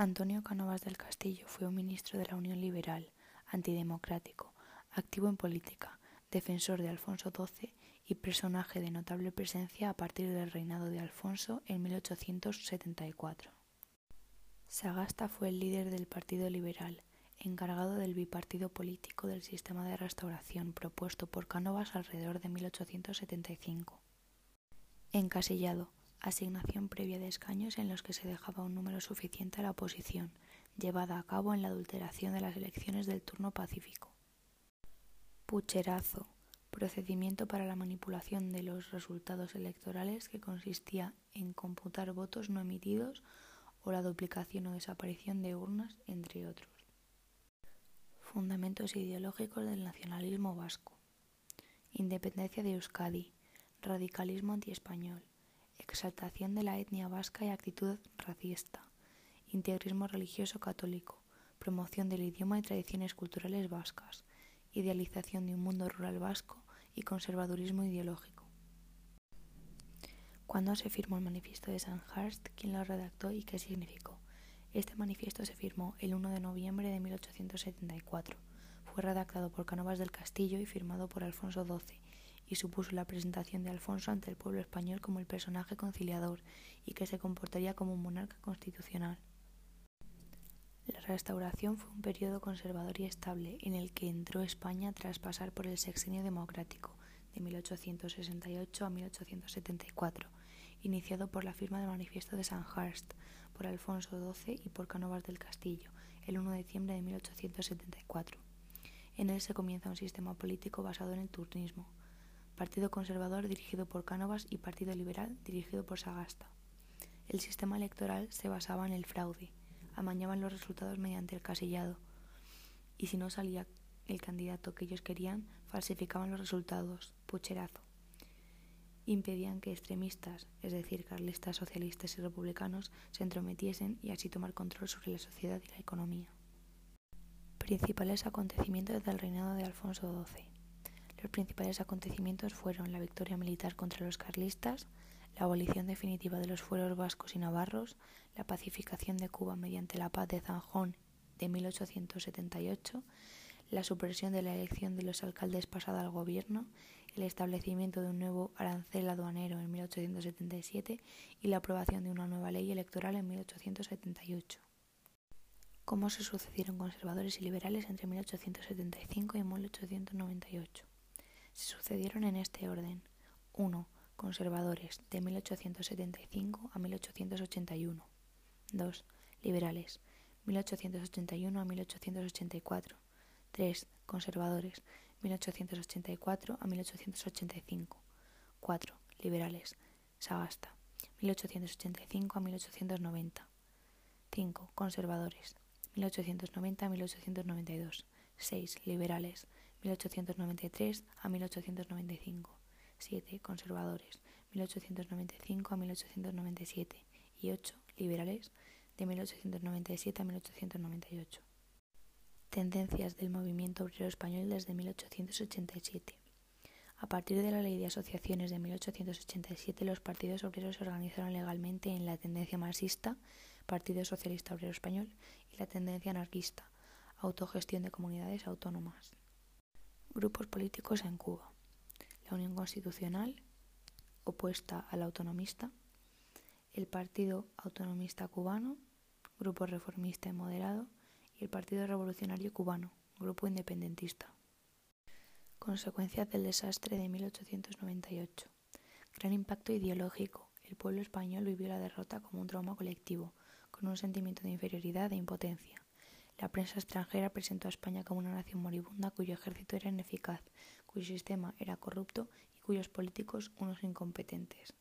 Antonio Cánovas del Castillo fue un ministro de la Unión Liberal, antidemocrático, activo en política, defensor de Alfonso XII y personaje de notable presencia a partir del reinado de Alfonso en 1874. Sagasta fue el líder del Partido Liberal, encargado del bipartido político del sistema de restauración propuesto por Cánovas alrededor de 1875. Encasillado, asignación previa de escaños en los que se dejaba un número suficiente a la oposición, llevada a cabo en la adulteración de las elecciones del turno pacífico. Pucherazo, procedimiento para la manipulación de los resultados electorales que consistía en computar votos no emitidos o la duplicación o desaparición de urnas, entre otros. Fundamentos ideológicos del nacionalismo vasco. Independencia de Euskadi. Radicalismo antiespañol exaltación de la etnia vasca y actitud racista, integrismo religioso católico, promoción del idioma y tradiciones culturales vascas, idealización de un mundo rural vasco y conservadurismo ideológico. ¿Cuándo se firmó el manifiesto de Sandhurst? ¿Quién lo redactó y qué significó? Este manifiesto se firmó el 1 de noviembre de 1874. Fue redactado por Cánovas del Castillo y firmado por Alfonso XII y supuso la presentación de Alfonso ante el pueblo español como el personaje conciliador y que se comportaría como un monarca constitucional. La restauración fue un periodo conservador y estable en el que entró España tras pasar por el sexenio democrático de 1868 a 1874, iniciado por la firma del Manifiesto de Sandhurst por Alfonso XII y por Cánovas del Castillo el 1 de diciembre de 1874. En él se comienza un sistema político basado en el turnismo, Partido Conservador dirigido por Cánovas y Partido Liberal dirigido por Sagasta. El sistema electoral se basaba en el fraude, amañaban los resultados mediante el casillado, y si no salía el candidato que ellos querían, falsificaban los resultados, pucherazo. Impedían que extremistas, es decir, carlistas, socialistas y republicanos, se entrometiesen y así tomar control sobre la sociedad y la economía. Principales acontecimientos del reinado de Alfonso XII. Los principales acontecimientos fueron la victoria militar contra los carlistas, la abolición definitiva de los fueros vascos y navarros, la pacificación de Cuba mediante la paz de Zanjón de 1878, la supresión de la elección de los alcaldes pasada al gobierno, el establecimiento de un nuevo arancel aduanero en 1877 y la aprobación de una nueva ley electoral en 1878. ¿Cómo se sucedieron conservadores y liberales entre 1875 y 1898? Se sucedieron en este orden. 1. Conservadores, de 1875 a 1881. 2. Liberales, 1881 a 1884. 3. Conservadores, 1884 a 1885. 4. Liberales, Sagasta, 1885 a 1890. 5. Conservadores, 1890 a 1892. 6. Liberales, 1893 a 1895. 7. Conservadores, 1895 a 1897. Y 8. Liberales, de 1897 a 1898. Tendencias del movimiento obrero español desde 1887. A partir de la Ley de Asociaciones de 1887, los partidos obreros se organizaron legalmente en la tendencia marxista, Partido Socialista Obrero Español, y la tendencia anarquista, autogestión de comunidades autónomas. Grupos políticos en Cuba. La Unión Constitucional, opuesta al autonomista. El Partido Autonomista Cubano, Grupo Reformista y Moderado. Y el Partido Revolucionario Cubano, Grupo Independentista. Consecuencias del desastre de 1898. Gran impacto ideológico. El pueblo español vivió la derrota como un trauma colectivo, con un sentimiento de inferioridad e impotencia. La prensa extranjera presentó a España como una nación moribunda cuyo ejército era ineficaz, cuyo sistema era corrupto y cuyos políticos unos incompetentes.